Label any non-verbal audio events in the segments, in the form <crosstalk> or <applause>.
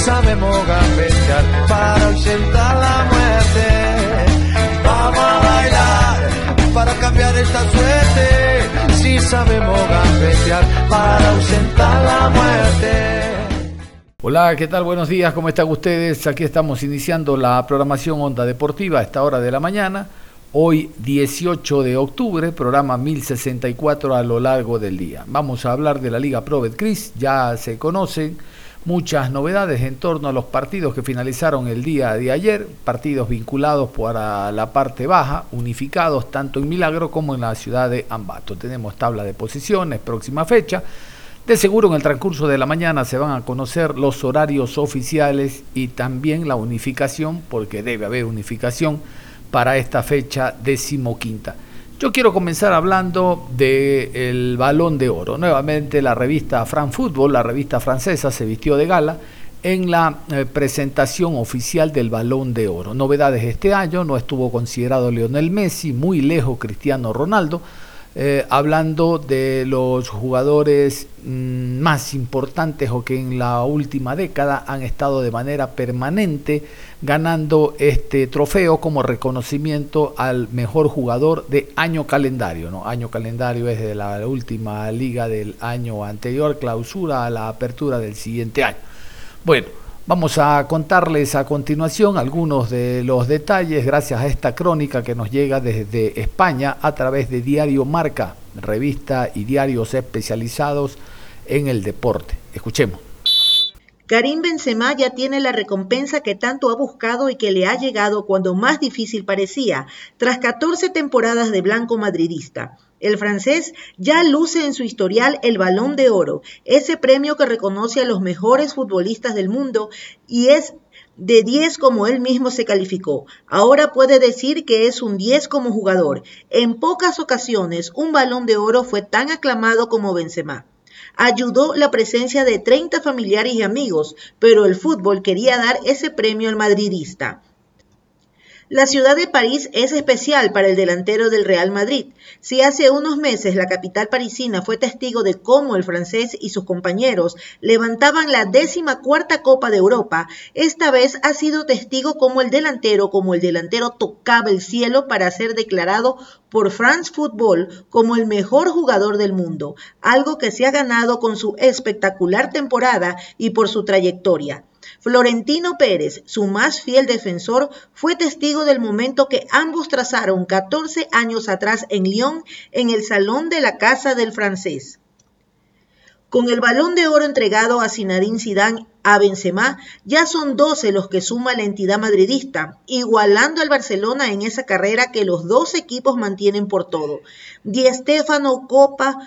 Sabemos gambetear para ausentar la muerte. Vamos a bailar para cambiar esta suerte. Si sabemos gambetear para ausentar la muerte. Hola, ¿qué tal? Buenos días, ¿cómo están ustedes? Aquí estamos iniciando la programación Onda Deportiva a esta hora de la mañana. Hoy 18 de octubre, programa 1064 a lo largo del día. Vamos a hablar de la Liga Pro Betcris, ya se conocen muchas novedades en torno a los partidos que finalizaron el día de ayer, partidos vinculados para la parte baja, unificados tanto en Milagro como en la ciudad de Ambato. Tenemos tabla de posiciones, próxima fecha. De seguro en el transcurso de la mañana se van a conocer los horarios oficiales y también la unificación, porque debe haber unificación para esta fecha decimoquinta. Yo quiero comenzar hablando del balón de oro. Nuevamente la revista Fran Football, la revista francesa, se vistió de gala en la eh, presentación oficial del balón de oro. Novedades este año, no estuvo considerado Lionel Messi, muy lejos Cristiano Ronaldo, eh, hablando de los jugadores mm, más importantes o que en la última década han estado de manera permanente ganando este trofeo como reconocimiento al mejor jugador de año calendario. ¿no? Año calendario es de la última liga del año anterior, clausura a la apertura del siguiente año. Bueno, Vamos a contarles a continuación algunos de los detalles gracias a esta crónica que nos llega desde España a través de Diario Marca, revista y diarios especializados en el deporte. Escuchemos. Karim Benzema ya tiene la recompensa que tanto ha buscado y que le ha llegado cuando más difícil parecía, tras 14 temporadas de blanco madridista. El francés ya luce en su historial el Balón de Oro, ese premio que reconoce a los mejores futbolistas del mundo y es de 10 como él mismo se calificó. Ahora puede decir que es un 10 como jugador. En pocas ocasiones un Balón de Oro fue tan aclamado como Benzema. Ayudó la presencia de 30 familiares y amigos, pero el fútbol quería dar ese premio al madridista. La ciudad de París es especial para el delantero del Real Madrid. Si hace unos meses la capital parisina fue testigo de cómo el francés y sus compañeros levantaban la décima cuarta Copa de Europa, esta vez ha sido testigo como el delantero, como el delantero tocaba el cielo para ser declarado por France Football como el mejor jugador del mundo, algo que se ha ganado con su espectacular temporada y por su trayectoria. Florentino Pérez, su más fiel defensor, fue testigo del momento que ambos trazaron 14 años atrás en Lyon en el salón de la casa del francés. Con el balón de oro entregado a Zinedine Zidane a Benzema, ya son 12 los que suma la entidad madridista, igualando al Barcelona en esa carrera que los dos equipos mantienen por todo. Di Stefano, Copa,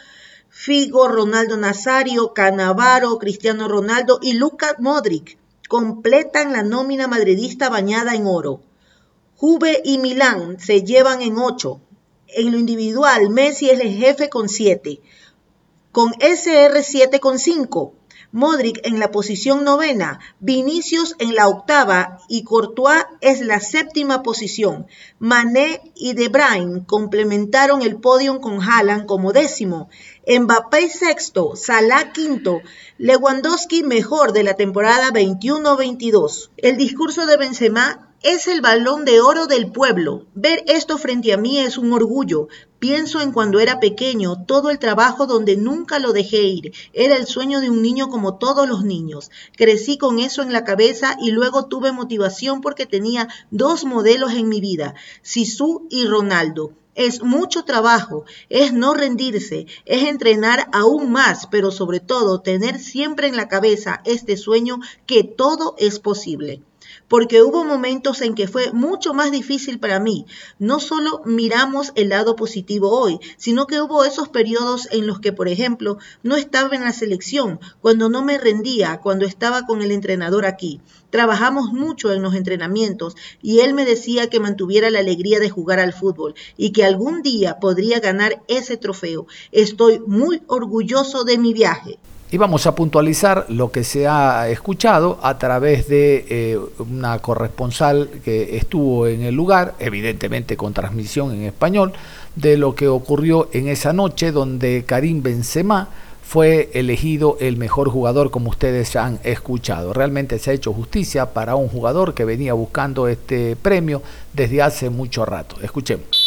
Figo, Ronaldo Nazario, Canavaro, Cristiano Ronaldo y Luka Modric completan la nómina madridista bañada en oro. Juve y Milán se llevan en ocho. En lo individual, Messi es el jefe con siete. Con SR7 con cinco. Modric en la posición novena, Vinicius en la octava y Courtois es la séptima posición. Mané y De Bruyne complementaron el podio con Haaland como décimo. Mbappé sexto, Salah quinto, Lewandowski mejor de la temporada 21-22. El discurso de Benzema es el balón de oro del pueblo. Ver esto frente a mí es un orgullo. Pienso en cuando era pequeño, todo el trabajo donde nunca lo dejé ir. Era el sueño de un niño como todos los niños. Crecí con eso en la cabeza y luego tuve motivación porque tenía dos modelos en mi vida, Sisu y Ronaldo. Es mucho trabajo, es no rendirse, es entrenar aún más, pero sobre todo tener siempre en la cabeza este sueño que todo es posible. Porque hubo momentos en que fue mucho más difícil para mí. No solo miramos el lado positivo hoy, sino que hubo esos periodos en los que, por ejemplo, no estaba en la selección, cuando no me rendía, cuando estaba con el entrenador aquí. Trabajamos mucho en los entrenamientos y él me decía que mantuviera la alegría de jugar al fútbol y que algún día podría ganar ese trofeo. Estoy muy orgulloso de mi viaje. Y vamos a puntualizar lo que se ha escuchado a través de eh, una corresponsal que estuvo en el lugar, evidentemente con transmisión en español, de lo que ocurrió en esa noche donde Karim Benzema fue elegido el mejor jugador como ustedes han escuchado. Realmente se ha hecho justicia para un jugador que venía buscando este premio desde hace mucho rato. Escuchemos.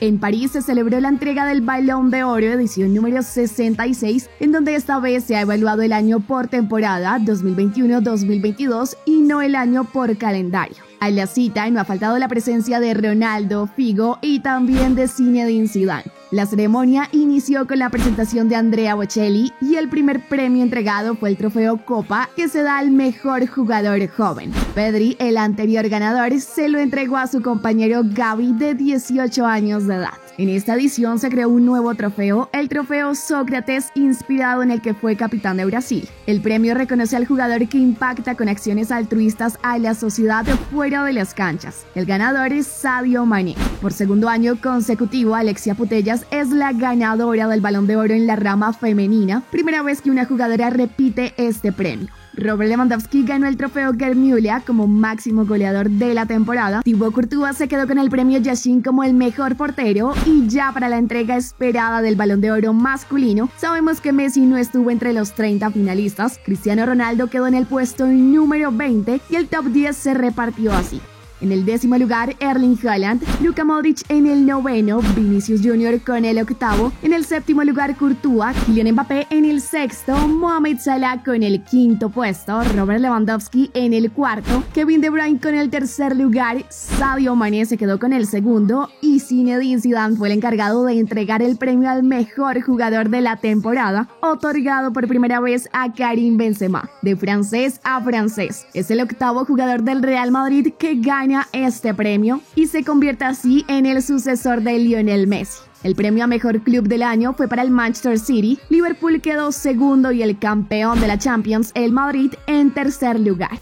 En París se celebró la entrega del Balón de Oro edición número 66, en donde esta vez se ha evaluado el año por temporada 2021-2022 y no el año por calendario. A la cita no ha faltado la presencia de Ronaldo, Figo y también de Zinedine Zidane. La ceremonia inició con la presentación de Andrea Bocelli y el primer premio entregado fue el trofeo Copa que se da al mejor jugador joven. Pedri, el anterior ganador, se lo entregó a su compañero Gaby de 18 años de edad. En esta edición se creó un nuevo trofeo, el trofeo Sócrates, inspirado en el que fue capitán de Brasil. El premio reconoce al jugador que impacta con acciones altruistas a la sociedad fuera de las canchas. El ganador es Sadio Mané. Por segundo año consecutivo, Alexia Putellas es la ganadora del Balón de Oro en la rama femenina, primera vez que una jugadora repite este premio. Robert Lewandowski ganó el trofeo Germulia como máximo goleador de la temporada. Thibaut Courtois se quedó con el premio Yashin como el mejor portero y ya para la entrega esperada del Balón de Oro masculino, sabemos que Messi no estuvo entre los 30 finalistas. Cristiano Ronaldo quedó en el puesto número 20 y el top 10 se repartió así. En el décimo lugar, Erling Haaland, Luka Modric en el noveno, Vinicius Jr. con el octavo, en el séptimo lugar Courtois, Kylian Mbappé en el sexto, Mohamed Salah con el quinto puesto, Robert Lewandowski en el cuarto, Kevin De Bruyne con el tercer lugar, Sadio Mané se quedó con el segundo y Zinedine Zidane fue el encargado de entregar el premio al mejor jugador de la temporada, otorgado por primera vez a Karim Benzema, de francés a francés. Es el octavo jugador del Real Madrid que gana este premio y se convierte así en el sucesor de Lionel Messi. El premio a mejor club del año fue para el Manchester City, Liverpool quedó segundo y el campeón de la Champions, el Madrid, en tercer lugar.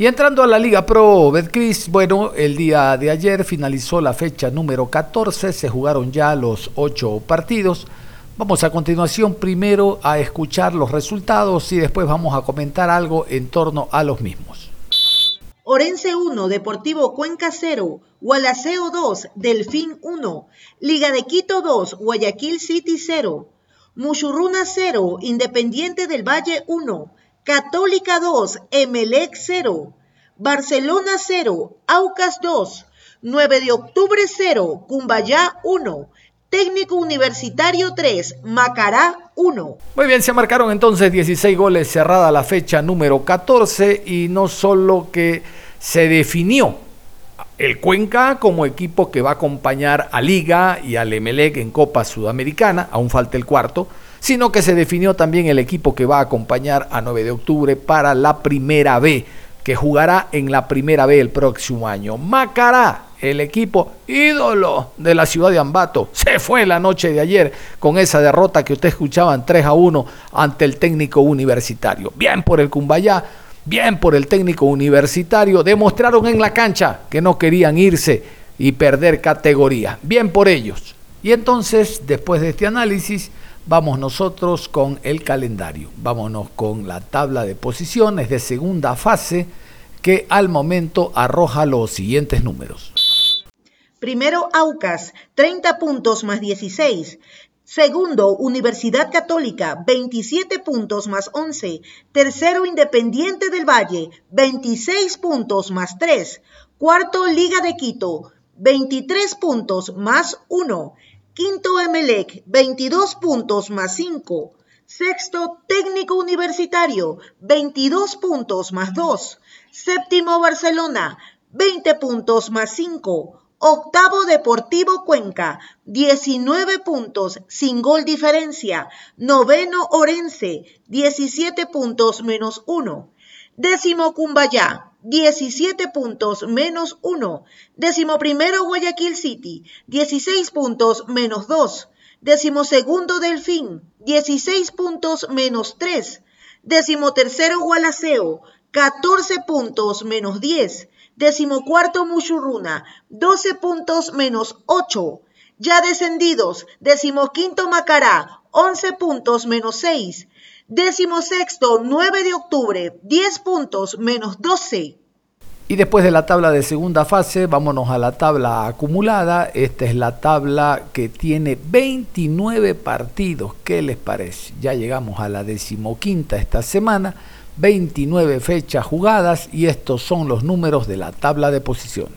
Y entrando a la Liga Pro Betcris, bueno, el día de ayer finalizó la fecha número 14, se jugaron ya los ocho partidos. Vamos a continuación primero a escuchar los resultados y después vamos a comentar algo en torno a los mismos. Orense 1, Deportivo Cuenca 0, Gualaceo 2, Delfín 1, Liga de Quito 2, Guayaquil City 0, Muchurruna 0, Independiente del Valle 1, Católica 2, Emelec 0, Barcelona 0, Aucas 2, 9 de octubre 0, Cumbayá 1, Técnico Universitario 3, Macará 1. Muy bien, se marcaron entonces 16 goles cerrada la fecha número 14 y no solo que se definió el Cuenca como equipo que va a acompañar a Liga y al Emelec en Copa Sudamericana, aún falta el cuarto, sino que se definió también el equipo que va a acompañar a 9 de octubre para la primera B, que jugará en la primera B el próximo año. Macará, el equipo ídolo de la ciudad de Ambato, se fue la noche de ayer con esa derrota que usted escuchaban 3 a 1 ante el técnico universitario. Bien por el Cumbayá, bien por el técnico universitario, demostraron en la cancha que no querían irse y perder categoría. Bien por ellos. Y entonces, después de este análisis, Vamos nosotros con el calendario, vámonos con la tabla de posiciones de segunda fase que al momento arroja los siguientes números. Primero Aucas, 30 puntos más 16. Segundo, Universidad Católica, 27 puntos más 11. Tercero, Independiente del Valle, 26 puntos más 3. Cuarto, Liga de Quito, 23 puntos más 1. Quinto Emelec, 22 puntos más 5. Sexto Técnico Universitario, 22 puntos más 2. Séptimo Barcelona, 20 puntos más 5. Octavo Deportivo Cuenca, 19 puntos, sin gol diferencia. Noveno Orense, 17 puntos menos 1. Décimo Cumbayá, 17 puntos menos 1. Décimo primero Guayaquil City, 16 puntos menos 2. Décimo segundo Delfín, 16 puntos menos 3. Décimo tercero Gualaceo, 14 puntos menos 10. Décimo cuarto Mushurruna, 12 puntos menos 8. Ya descendidos, décimo quinto Macará, 11 puntos menos 6. Décimo sexto, 9 de octubre, 10 puntos menos 12. Y después de la tabla de segunda fase, vámonos a la tabla acumulada. Esta es la tabla que tiene 29 partidos. ¿Qué les parece? Ya llegamos a la decimoquinta esta semana. 29 fechas jugadas y estos son los números de la tabla de posiciones.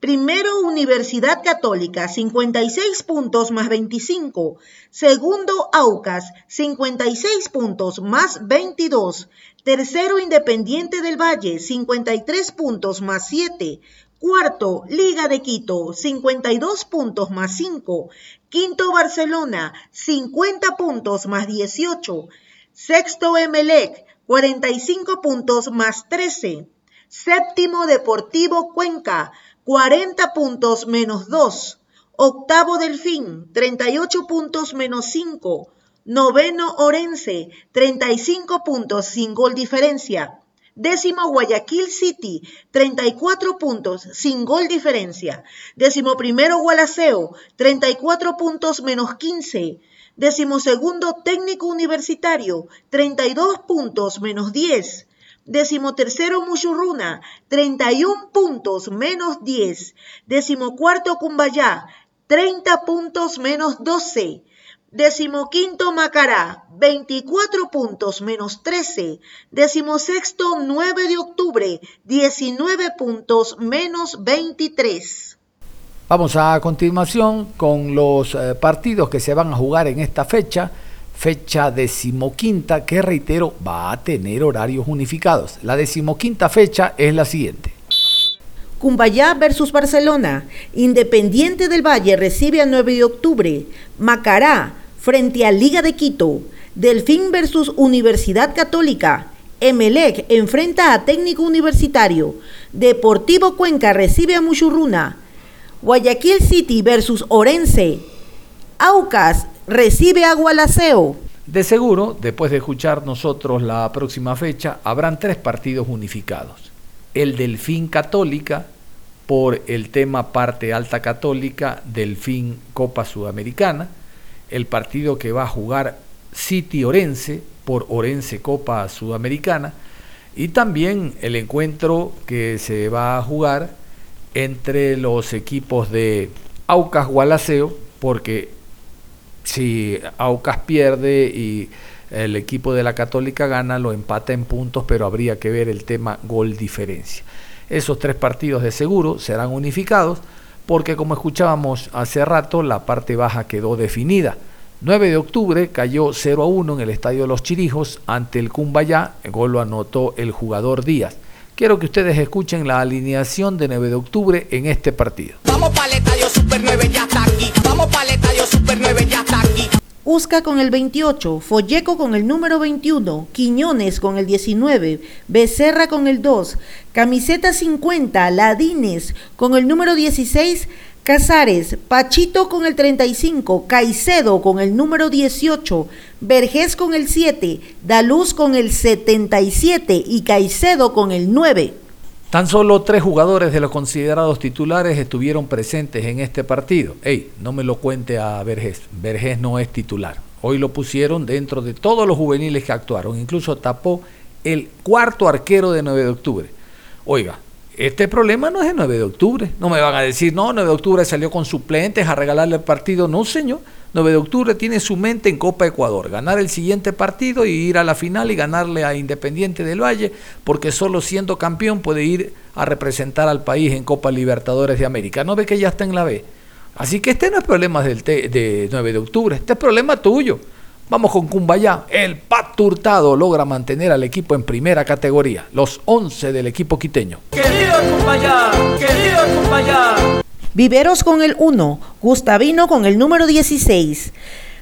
Primero, Universidad Católica, 56 puntos más 25. Segundo, Aucas, 56 puntos más 22. Tercero, Independiente del Valle, 53 puntos más 7. Cuarto, Liga de Quito, 52 puntos más 5. Quinto, Barcelona, 50 puntos más 18. Sexto, Emelec, 45 puntos más 13. Séptimo, Deportivo Cuenca, 40 puntos menos 2. Octavo Delfín, 38 puntos menos 5. Noveno Orense, 35 puntos sin gol diferencia. Décimo Guayaquil City, 34 puntos sin gol diferencia. Décimo primero Gualaceo, 34 puntos menos 15. Décimo segundo Técnico Universitario, 32 puntos menos 10. Décimo tercero Mushurruna, 31 puntos menos 10. Décimo cuarto Cumbayá, 30 puntos menos 12. Décimo quinto Macará, 24 puntos menos 13. Décimo sexto 9 de octubre, 19 puntos menos 23. Vamos a continuación con los eh, partidos que se van a jugar en esta fecha fecha decimoquinta que reitero va a tener horarios unificados. La decimoquinta fecha es la siguiente. Cumbayá versus Barcelona. Independiente del Valle recibe a 9 de octubre. Macará frente a Liga de Quito. Delfín versus Universidad Católica. Emelec enfrenta a Técnico Universitario. Deportivo Cuenca recibe a Muchurruna. Guayaquil City versus Orense. Aucas recibe a Gualaceo. De seguro, después de escuchar nosotros la próxima fecha, habrán tres partidos unificados. El Delfín Católica, por el tema parte alta católica, Delfín Copa Sudamericana. El partido que va a jugar City Orense, por Orense Copa Sudamericana. Y también el encuentro que se va a jugar entre los equipos de Aucas Gualaceo, porque si Aucas pierde y el equipo de la Católica gana, lo empata en puntos, pero habría que ver el tema gol diferencia. Esos tres partidos de seguro serán unificados porque como escuchábamos hace rato, la parte baja quedó definida. 9 de octubre cayó 0 a 1 en el Estadio de los Chirijos ante el Cumbayá, el gol lo anotó el jugador Díaz. Quiero que ustedes escuchen la alineación de 9 de octubre en este partido. Vamos para el Estadio Super 9, ya está aquí. Vamos para el Estadio Super 9, ya está aquí. Usca con el 28, Folleco con el número 21, Quiñones con el 19, Becerra con el 2, Camiseta 50, Ladines con el número 16, Casares, Pachito con el 35, Caicedo con el número 18, Vergés con el 7, Daluz con el 77 y Caicedo con el 9. Tan solo tres jugadores de los considerados titulares estuvieron presentes en este partido. Ey, no me lo cuente a Vergés. Vergés no es titular. Hoy lo pusieron dentro de todos los juveniles que actuaron. Incluso tapó el cuarto arquero de 9 de octubre. Oiga, este problema no es el 9 de octubre. No me van a decir, no, 9 de octubre salió con suplentes a regalarle el partido. No, señor. 9 de octubre tiene su mente en Copa Ecuador, ganar el siguiente partido y ir a la final y ganarle a Independiente del Valle, porque solo siendo campeón puede ir a representar al país en Copa Libertadores de América. No ve que ya está en la B. Así que este no es problema del de 9 de octubre, este es problema tuyo. Vamos con Cumbayá. El Pato Hurtado logra mantener al equipo en primera categoría. Los 11 del equipo quiteño. Querido Cumbayá, querido Cumbayá. Viveros con el 1, Gustavino con el número 16.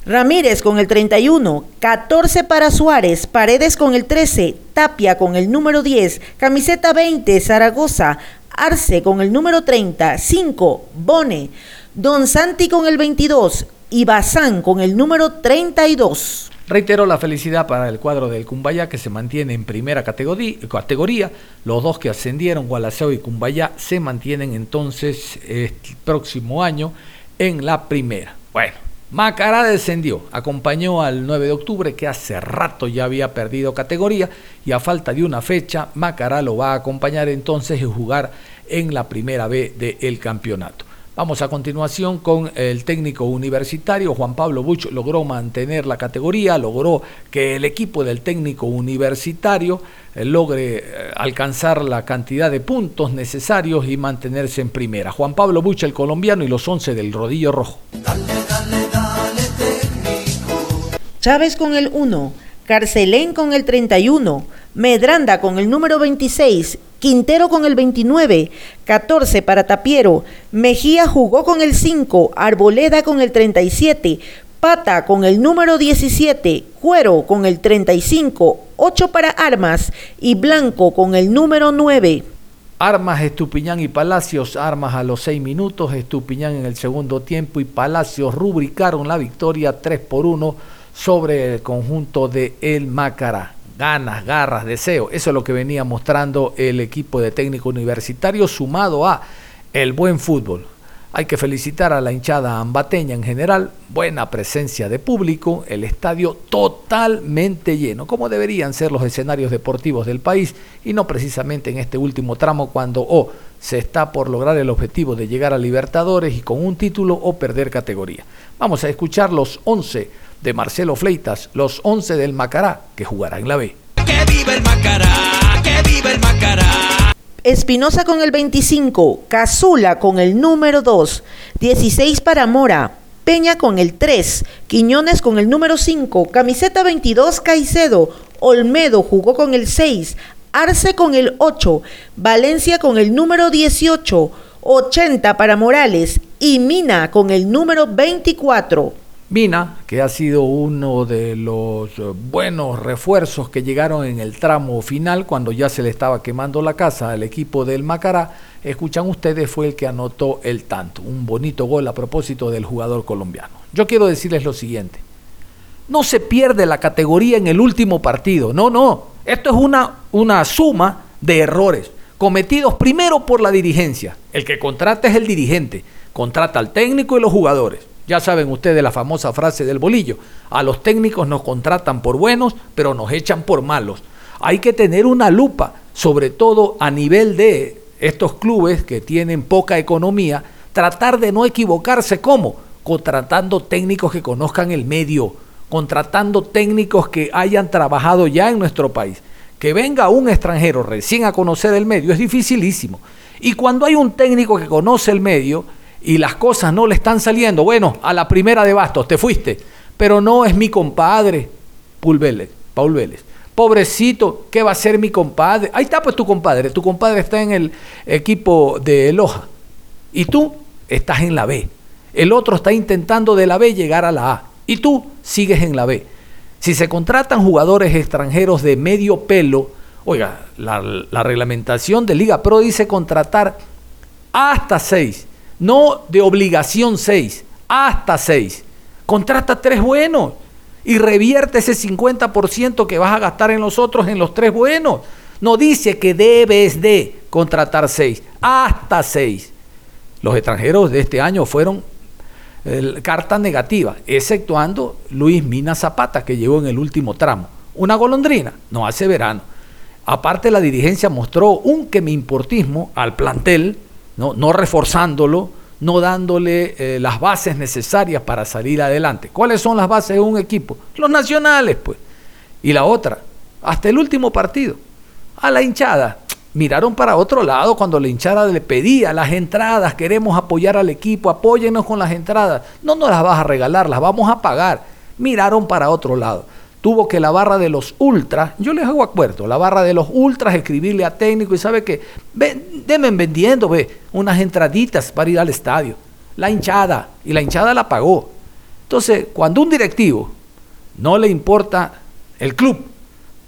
Ramírez con el 31, 14 para Suárez, Paredes con el 13, Tapia con el número 10, camiseta 20, Zaragoza, Arce con el número 30, 5, Bone, Don Santi con el 22 y Bazán con el número 32. Reitero la felicidad para el cuadro del Cumbayá que se mantiene en primera categoría. Los dos que ascendieron, Gualaceo y Cumbayá, se mantienen entonces el próximo año en la primera. Bueno, Macará descendió, acompañó al 9 de octubre que hace rato ya había perdido categoría y a falta de una fecha Macará lo va a acompañar entonces y jugar en la primera B del campeonato. Vamos a continuación con el técnico universitario Juan Pablo Buch logró mantener la categoría, logró que el equipo del técnico universitario eh, logre eh, alcanzar la cantidad de puntos necesarios y mantenerse en primera. Juan Pablo Buch el colombiano y los 11 del rodillo rojo. Chávez con el 1, Carcelén con el 31, Medranda con el número 26, Quintero con el 29, 14 para Tapiero, Mejía jugó con el 5, Arboleda con el 37, Pata con el número 17, Cuero con el 35, 8 para Armas y Blanco con el número 9. Armas, Estupiñán y Palacios, Armas a los 6 minutos, Estupiñán en el segundo tiempo y Palacios rubricaron la victoria 3 por 1 sobre el conjunto de El Mácara. Ganas, garras, deseo. Eso es lo que venía mostrando el equipo de técnico universitario sumado a el buen fútbol. Hay que felicitar a la hinchada ambateña en general, buena presencia de público, el estadio totalmente lleno, como deberían ser los escenarios deportivos del país y no precisamente en este último tramo cuando o se está por lograr el objetivo de llegar a Libertadores y con un título o perder categoría. Vamos a escuchar los 11 de Marcelo Fleitas, los 11 del Macará, que jugará en la B. Que viva el Macará, que viva el Macará. Espinosa con el 25, Cazula con el número 2, 16 para Mora, Peña con el 3, Quiñones con el número 5, camiseta 22 Caicedo, Olmedo jugó con el 6, Arce con el 8, Valencia con el número 18, 80 para Morales y Mina con el número 24. Mina, que ha sido uno de los eh, buenos refuerzos que llegaron en el tramo final cuando ya se le estaba quemando la casa al equipo del Macará, escuchan ustedes, fue el que anotó el tanto. Un bonito gol a propósito del jugador colombiano. Yo quiero decirles lo siguiente. No se pierde la categoría en el último partido. No, no. Esto es una, una suma de errores cometidos primero por la dirigencia. El que contrata es el dirigente. Contrata al técnico y los jugadores ya saben ustedes la famosa frase del bolillo. A los técnicos nos contratan por buenos, pero nos echan por malos. Hay que tener una lupa, sobre todo a nivel de estos clubes que tienen poca economía, tratar de no equivocarse como contratando técnicos que conozcan el medio, contratando técnicos que hayan trabajado ya en nuestro país. Que venga un extranjero recién a conocer el medio es dificilísimo. Y cuando hay un técnico que conoce el medio, y las cosas no le están saliendo, bueno, a la primera de bastos te fuiste, pero no es mi compadre, Paul Vélez, Paul. Pobrecito, ¿qué va a ser mi compadre? Ahí está pues tu compadre, tu compadre está en el equipo de Loja y tú estás en la B. El otro está intentando de la B llegar a la A y tú sigues en la B. Si se contratan jugadores extranjeros de medio pelo, oiga, la, la reglamentación de Liga Pro dice contratar hasta seis no de obligación 6, hasta 6. Contrata tres buenos y revierte ese 50% que vas a gastar en los otros en los tres buenos. No dice que debes de contratar 6, hasta 6. Los extranjeros de este año fueron carta negativa, exceptuando Luis Mina Zapata, que llegó en el último tramo. Una golondrina, no hace verano. Aparte, la dirigencia mostró un que me importismo al plantel no, no reforzándolo, no dándole eh, las bases necesarias para salir adelante. ¿Cuáles son las bases de un equipo? Los nacionales, pues. Y la otra, hasta el último partido, a la hinchada. Miraron para otro lado cuando la hinchada le pedía las entradas, queremos apoyar al equipo, apóyenos con las entradas. No nos las vas a regalar, las vamos a pagar. miraron para otro lado. Tuvo que la barra de los ultras, yo les hago acuerdo, la barra de los ultras escribirle a técnico y sabe que, denme vendiendo ve, unas entraditas para ir al estadio. La hinchada, y la hinchada la pagó. Entonces, cuando un directivo no le importa el club,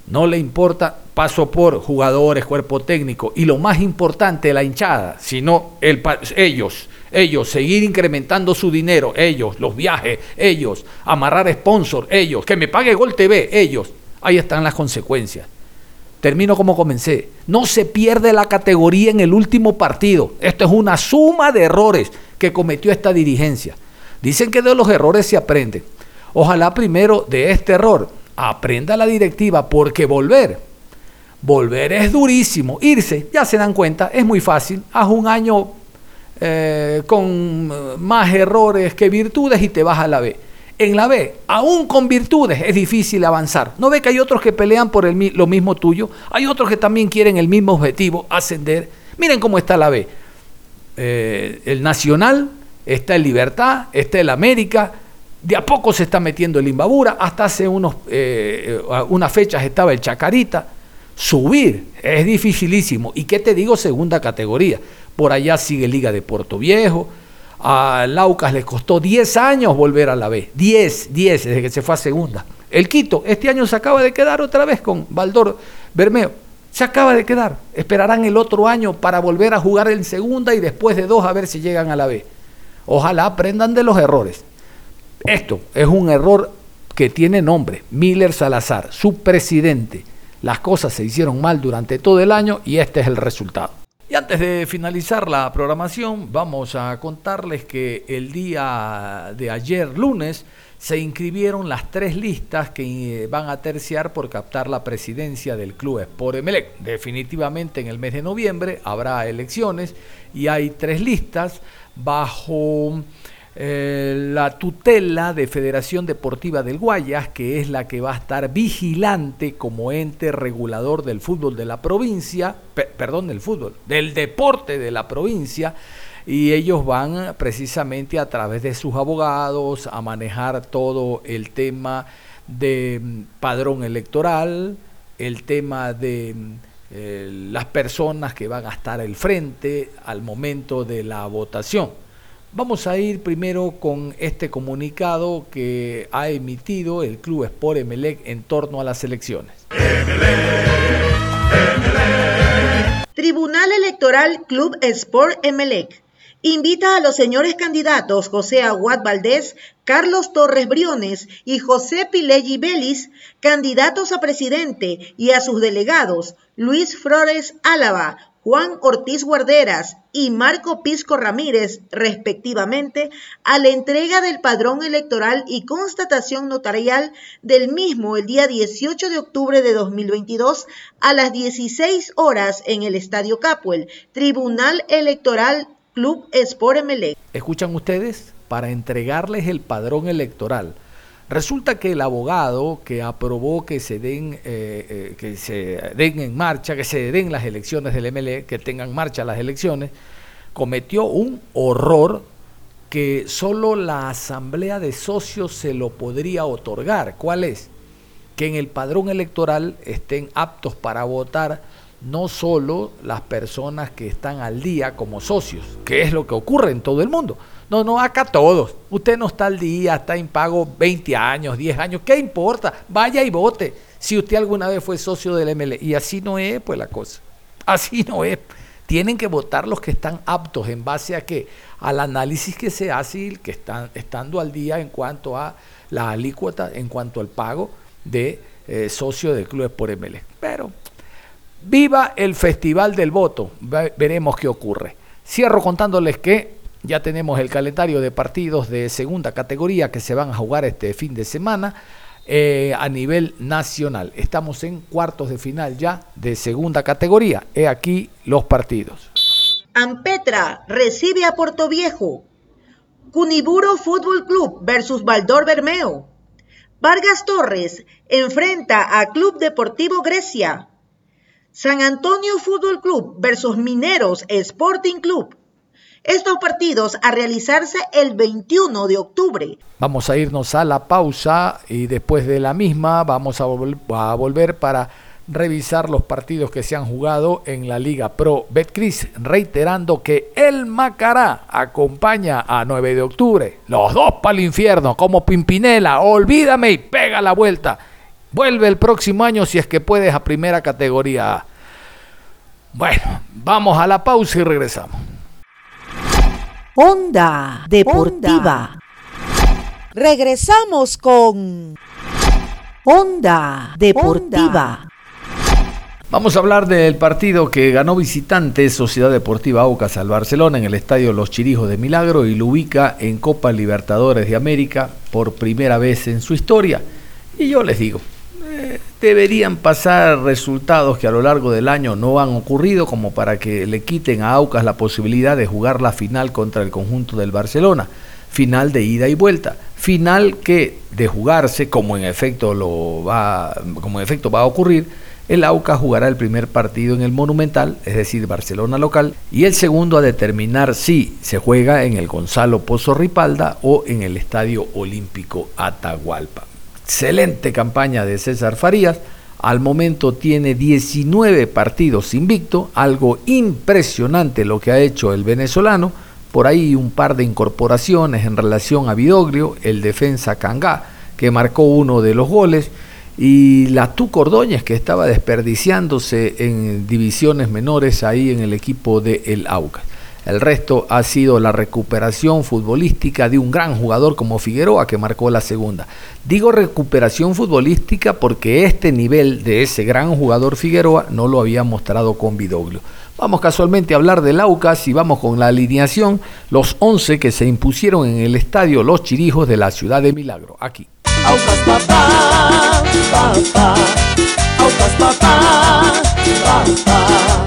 no le importa paso por jugadores, cuerpo técnico y lo más importante, la hinchada, sino el, ellos, ellos, seguir incrementando su dinero, ellos, los viajes, ellos, amarrar sponsor, ellos, que me pague Gol TV, ellos. Ahí están las consecuencias. Termino como comencé. No se pierde la categoría en el último partido. Esto es una suma de errores que cometió esta dirigencia. Dicen que de los errores se aprenden. Ojalá primero de este error aprenda la directiva porque volver, volver es durísimo. Irse, ya se dan cuenta, es muy fácil. Haz un año eh, con más errores que virtudes y te vas a la B. En la B, aún con virtudes, es difícil avanzar. ¿No ve que hay otros que pelean por el, lo mismo tuyo? Hay otros que también quieren el mismo objetivo, ascender. Miren cómo está la B. Eh, el Nacional, está el Libertad, está el América, de a poco se está metiendo el Imbabura, hasta hace unos, eh, unas fechas estaba el Chacarita. Subir es dificilísimo. ¿Y qué te digo? Segunda categoría. Por allá sigue Liga de Puerto Viejo. A Laucas les costó 10 años volver a la B. 10, 10 desde que se fue a segunda. El Quito este año se acaba de quedar otra vez con Baldor Bermeo. Se acaba de quedar. Esperarán el otro año para volver a jugar en segunda y después de dos a ver si llegan a la B. Ojalá aprendan de los errores. Esto es un error que tiene nombre, Miller Salazar, su presidente. Las cosas se hicieron mal durante todo el año y este es el resultado. Y antes de finalizar la programación, vamos a contarles que el día de ayer, lunes, se inscribieron las tres listas que eh, van a terciar por captar la presidencia del club Sport Emelec. Definitivamente en el mes de noviembre habrá elecciones y hay tres listas bajo eh, la tutela de Federación Deportiva del Guayas, que es la que va a estar vigilante como ente regulador del fútbol de la provincia, perdón, del fútbol, del deporte de la provincia, y ellos van precisamente a través de sus abogados a manejar todo el tema de mm, padrón electoral, el tema de mm, eh, las personas que van a estar al frente al momento de la votación. Vamos a ir primero con este comunicado que ha emitido el Club Sport Emelec en torno a las elecciones. Tribunal Electoral Club Sport Emelec invita a los señores candidatos José Aguad Valdés, Carlos Torres Briones y José Pileggi Belis, candidatos a presidente, y a sus delegados Luis Flores Álava, Juan Ortiz Guarderas y Marco Pisco Ramírez, respectivamente, a la entrega del padrón electoral y constatación notarial del mismo el día 18 de octubre de 2022 a las 16 horas en el Estadio Capuel, Tribunal Electoral Club Sport MLE. ¿Escuchan ustedes? Para entregarles el padrón electoral Resulta que el abogado que aprobó que se den, eh, eh, que se den en marcha, que se den las elecciones del MLE, que tengan marcha las elecciones, cometió un horror que solo la asamblea de socios se lo podría otorgar. ¿Cuál es? Que en el padrón electoral estén aptos para votar no solo las personas que están al día como socios, que es lo que ocurre en todo el mundo, no, no, acá todos. Usted no está al día, está en pago 20 años, 10 años. ¿Qué importa? Vaya y vote. Si usted alguna vez fue socio del ML. Y así no es, pues la cosa. Así no es. Tienen que votar los que están aptos en base a qué? Al análisis que se hace y que están estando al día en cuanto a la alícuota, en cuanto al pago de eh, socio del club por ML. Pero viva el festival del voto. Veremos qué ocurre. Cierro contándoles que ya tenemos el calendario de partidos de segunda categoría que se van a jugar este fin de semana eh, a nivel nacional. Estamos en cuartos de final ya de segunda categoría. He aquí los partidos. Ampetra recibe a Puerto Viejo. Cuniburo Fútbol Club versus Baldor Bermeo. Vargas Torres enfrenta a Club Deportivo Grecia. San Antonio Fútbol Club versus Mineros Sporting Club. Estos partidos a realizarse el 21 de octubre. Vamos a irnos a la pausa y después de la misma vamos a, volver para revisar los partidos que se han jugado en la Liga Pro Betcris, reiterando que el Macará acompaña a 9 de octubre. Los dos para el infierno, como Pimpinela, olvídame y pega la vuelta. Vuelve el próximo año si es que puedes a primera categoría. Bueno, vamos a la pausa y regresamos. Onda Deportiva. Regresamos con Onda Deportiva. Vamos a hablar del partido que ganó visitante Sociedad Deportiva Aucas al Barcelona en el estadio Los Chirijos de Milagro y lo ubica en Copa Libertadores de América por primera vez en su historia. Y yo les digo, deberían pasar resultados que a lo largo del año no han ocurrido como para que le quiten a Aucas la posibilidad de jugar la final contra el conjunto del Barcelona. Final de ida y vuelta. Final que de jugarse, como en efecto lo va, como en efecto va a ocurrir, el AUCA jugará el primer partido en el Monumental, es decir, Barcelona local, y el segundo a determinar si se juega en el Gonzalo Pozo Ripalda o en el Estadio Olímpico Atahualpa. Excelente campaña de César Farías. Al momento tiene 19 partidos invicto, algo impresionante lo que ha hecho el venezolano. Por ahí un par de incorporaciones en relación a Vidoglio, el defensa Cangá, que marcó uno de los goles y la Tu Cordóñez que estaba desperdiciándose en divisiones menores ahí en el equipo de El Aucas. El resto ha sido la recuperación futbolística de un gran jugador como Figueroa que marcó la segunda. Digo recuperación futbolística porque este nivel de ese gran jugador Figueroa no lo había mostrado con Vidoglio. Vamos casualmente a hablar del Aucas y vamos con la alineación, los 11 que se impusieron en el estadio Los Chirijos de la ciudad de Milagro, aquí. Aucas papá, papá, Aucas papá, papá.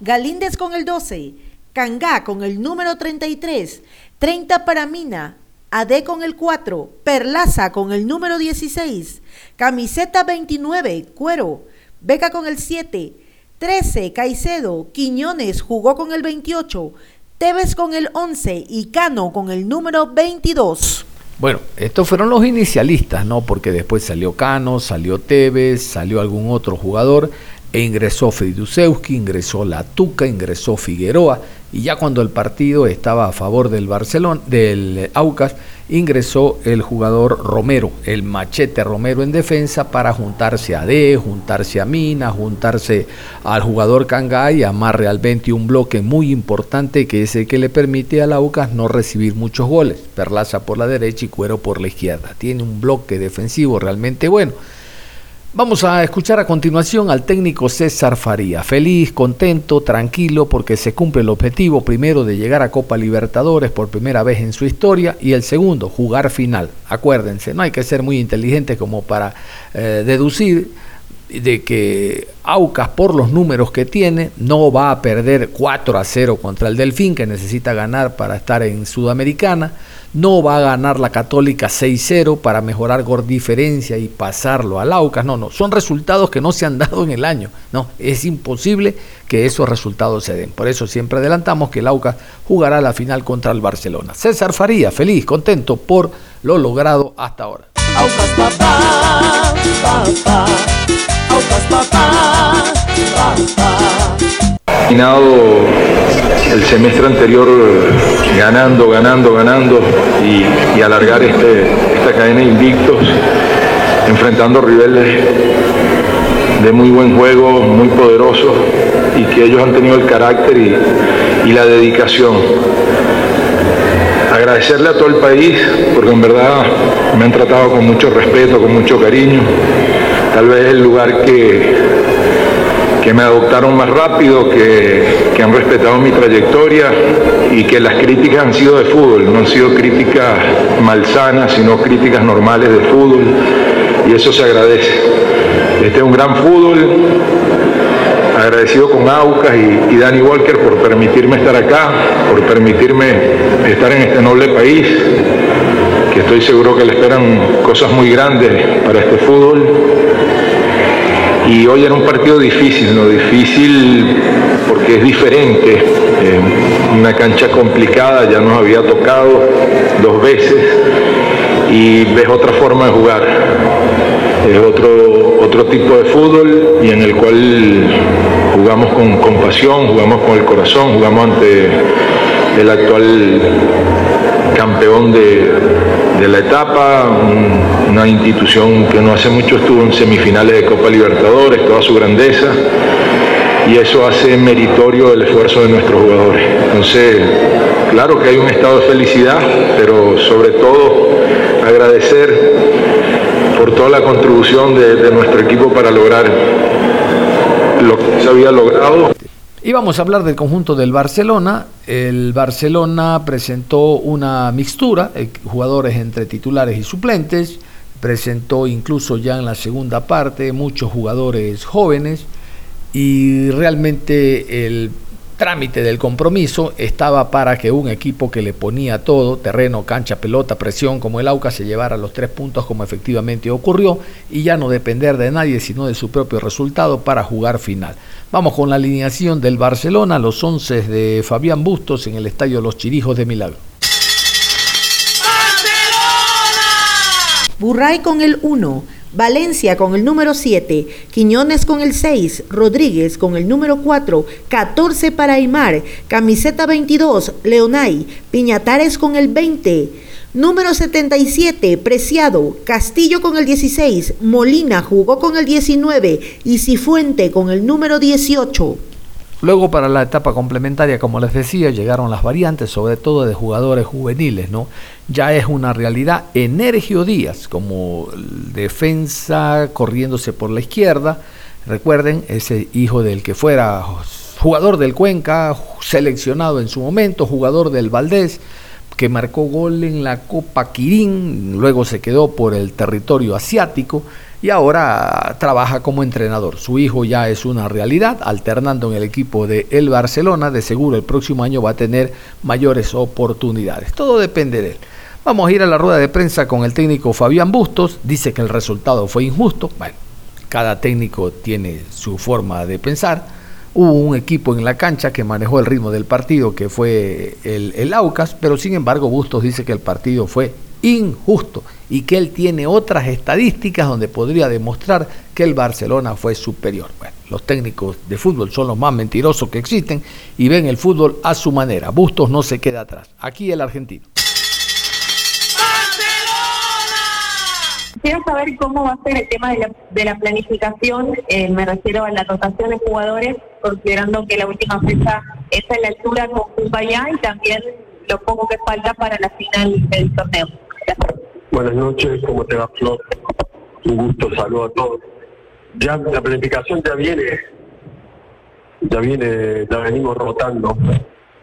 Galíndez con el 12, Cangá con el número 33, 30 para Mina, AD con el 4, Perlaza con el número 16, Camiseta 29, Cuero, Beca con el 7, 13, Caicedo, Quiñones jugó con el 28, Tevez con el 11 y Cano con el número 22. Bueno, estos fueron los inicialistas, ¿no? Porque después salió Cano, salió Tevez, salió algún otro jugador, e ingresó Fridusewski, ingresó La Tuca, ingresó Figueroa, y ya cuando el partido estaba a favor del Barcelona, del Aucas, ingresó el jugador Romero, el machete Romero en defensa para juntarse a D, juntarse a Mina, juntarse al jugador Cangay amarre al 21 bloque muy importante que es el que le permite a Aucas no recibir muchos goles. Perlaza por la derecha y Cuero por la izquierda. Tiene un bloque defensivo realmente bueno. Vamos a escuchar a continuación al técnico César Faría, feliz, contento, tranquilo, porque se cumple el objetivo primero de llegar a Copa Libertadores por primera vez en su historia y el segundo, jugar final. Acuérdense, no hay que ser muy inteligente como para eh, deducir de que Aucas por los números que tiene no va a perder 4 a 0 contra el Delfín que necesita ganar para estar en Sudamericana no va a ganar la Católica 6-0 para mejorar gol diferencia y pasarlo al Aucas. No, no, son resultados que no se han dado en el año. No, es imposible que esos resultados se den. Por eso siempre adelantamos que el Aucas jugará la final contra el Barcelona. César Faría, feliz, contento por lo logrado hasta ahora. Aucas papá, papá, el semestre anterior ganando, ganando, ganando y, alargar este, esta cadena de invictos, enfrentando rivales de muy buen juego, muy poderosos y que ellos han tenido el carácter y, y la dedicación. Agradecerle a todo el país porque en verdad me han tratado con mucho respeto, con mucho cariño. Tal vez el lugar que, que me adoptaron más rápido, que, han respetado mi trayectoria y que las críticas han sido de fútbol, no han sido críticas malsanas, sino críticas normales de fútbol. Y eso se agradece. Este es un gran fútbol, agradecido con Aucas y, y Danny Walker por permitirme estar acá, por permitirme estar en este noble país, que estoy seguro que le esperan cosas muy grandes para este fútbol Y hoy era un partido difícil, ¿no? Difícil porque es diferente. Eh, una cancha complicada, ya nos había tocado dos veces y ves otra forma de jugar. Es otro, otro tipo de fútbol y en el cual jugamos con, con pasión, jugamos con el corazón, jugamos ante el actual campeón de, de la etapa, una institución que no hace mucho estuvo en semifinales de Copa Libertadores, toda su grandeza, y eso hace meritorio el esfuerzo de nuestros jugadores. Entonces, claro que hay un estado de felicidad, pero sobre todo agradecer por toda la contribución de, de nuestro equipo para lograr lo que se había logrado. Y vamos a hablar del conjunto del Barcelona. El Barcelona presentó una mixtura, jugadores entre titulares y suplentes. Presentó incluso ya en la segunda parte muchos jugadores jóvenes. Y realmente el trámite del compromiso estaba para que un equipo que le ponía todo, terreno, cancha, pelota, presión, como el AUCA, se llevara los tres puntos como efectivamente ocurrió y ya no depender de nadie sino de su propio resultado para jugar final. Vamos con la alineación del Barcelona, los 11 de Fabián Bustos en el Estadio Los Chirijos de Milagro. Burray con el 1, Valencia con el número 7, Quiñones con el 6, Rodríguez con el número 4, 14 para Aymar, camiseta 22, Leonay, Piñatares con el 20, número 77, Preciado, Castillo con el 16, Molina jugó con el 19 y Cifuente con el número 18. Luego para la etapa complementaria, como les decía, llegaron las variantes, sobre todo de jugadores juveniles, ¿no? Ya es una realidad Energio Díaz como defensa corriéndose por la izquierda. Recuerden, ese hijo del que fuera jugador del Cuenca, seleccionado en su momento, jugador del Valdés, que marcó gol en la Copa Quirín, luego se quedó por el territorio asiático y ahora trabaja como entrenador. Su hijo ya es una realidad, alternando en el equipo de el Barcelona, de seguro el próximo año va a tener mayores oportunidades. Todo depende de él. Vamos a ir a la rueda de prensa con el técnico Fabián Bustos, dice que el resultado fue injusto. Bueno, cada técnico tiene su forma de pensar. Hubo un equipo en la cancha que manejó el ritmo del partido, que fue el, el Aucas, pero sin embargo Bustos dice que el partido fue injusto y que él tiene otras estadísticas donde podría demostrar que el Barcelona fue superior. Bueno, los técnicos de fútbol son los más mentirosos que existen y ven el fútbol a su manera. Bustos no se queda atrás. Aquí el argentino. Quiero saber cómo va a ser el tema de la, planificación, eh, me refiero a la rotación de jugadores, considerando que la última fecha es en la altura con Cumbayá y también lo poco que falta para la final del torneo. Buenas noches, ¿cómo te va, Flor? Un gusto, saludo a todos. Ya la planificación ya viene, ya viene, ya venimos rotando.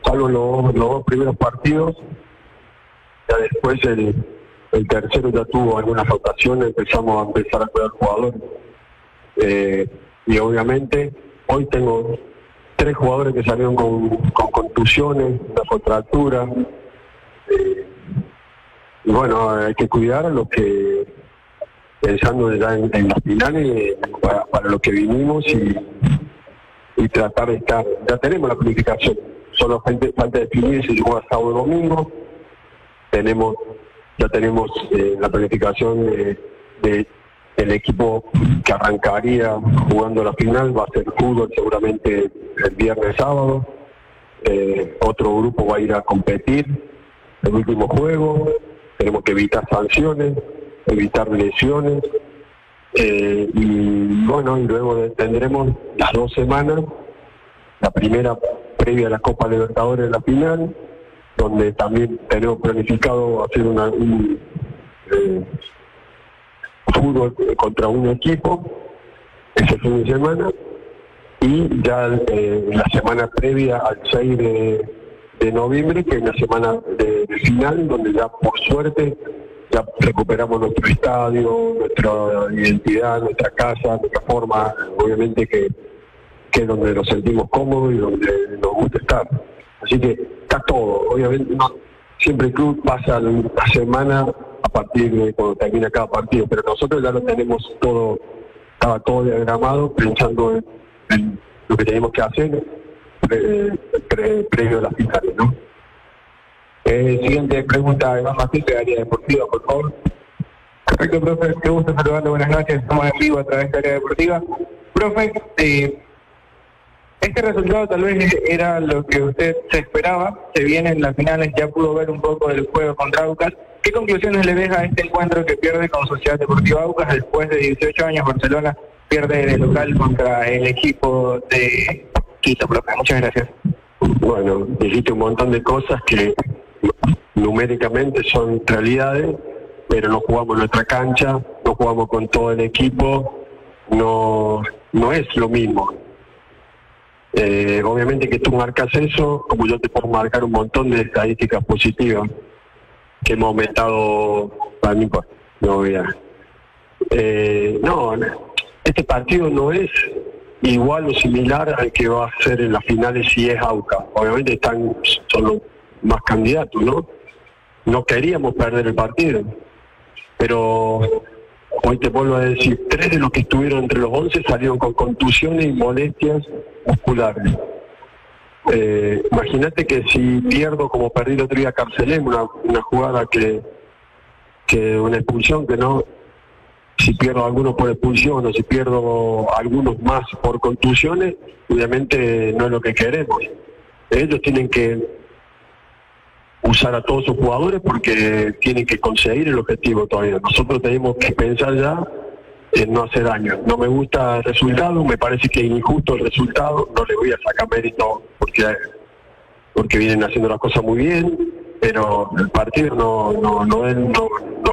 Salvo los, los dos primeros partidos, ya después el, el tercero ya tuvo algunas rotaciones, empezamos a empezar a cuidar jugadores. Eh, y obviamente hoy tengo tres jugadores que salieron con, con contusiones, una contractura. Eh, y bueno, hay que cuidar a los que, pensando ya en, en las finales, para, para, lo que vinimos y, tratar de estar. Ya tenemos la planificación, solo falta, falta definir si juega sábado o domingo. Tenemos, ya tenemos eh, la planificación de el equipo que arrancaría jugando la final va a ser fútbol seguramente el viernes sábado. Eh, otro grupo va a ir a competir el último juego. Tenemos que evitar sanciones, evitar lesiones. Eh, y bueno, y luego tendremos las dos semanas, la primera previa a la Copa Libertadores la final, donde también tenemos planificado hacer un, eh, fútbol contra un equipo ese fin de semana y ya eh, la semana previa al 6 de, de, noviembre, que es la semana de, final, donde ya por suerte ya recuperamos nuestro estadio, nuestra identidad, nuestra casa, nuestra forma, obviamente que, que es donde nos sentimos cómodos y donde nos gusta estar. Así que está todo, obviamente siempre el club pasa la semana a partir de cuando termina cada partido, pero nosotros ya lo tenemos todo estaba todo diagramado pensando en, lo que teníamos que hacer previo a las finales, ¿no? Eh, siguiente pregunta, Iván de Área Deportiva, por favor. Perfecto, profe, qué gusto saludarlo, buenas noches, estamos en vivo a través de Área Deportiva. Profe, eh, este resultado tal vez era lo que usted se esperaba, se viene en las finales, ya pudo ver un poco del juego contra Aucas. ¿Qué conclusiones le deja a este encuentro que pierde con Sociedad Deportiva Aucas después de 18 años Barcelona pierde de local contra el equipo de Profe? Muchas gracias. Bueno, dijiste un montón de cosas que numéricamente son realidades, pero no jugamos nuestra cancha, no jugamos con todo el equipo, no, no es lo mismo. Eh, obviamente que tú marcas eso, como yo te puedo marcar un montón de estadísticas positivas que hemos aumentado, para mí, pues, no eh, no, este partido no es igual o similar al que va a ser en las finales si es AUCA. Obviamente están son los más candidatos, ¿no? No queríamos perder el partido, pero hoy te vuelvo a decir, tres de los que estuvieron entre los once salieron con contusiones y molestias musculares. Eh, Imagínate que si pierdo como perdí el otro día Carcelén, una, una jugada que, que una expulsión que no, si pierdo algunos por expulsión o si pierdo algunos más por contusiones, obviamente no es lo que queremos. Ellos tienen que usar a todos sus jugadores porque tienen que conseguir el objetivo todavía. Nosotros tenemos que pensar ya en no hacer daño. No me gusta el resultado, me parece que es injusto el resultado, no le voy a sacar mérito porque, porque vienen haciendo las cosas muy bien, pero el partido no, no, no,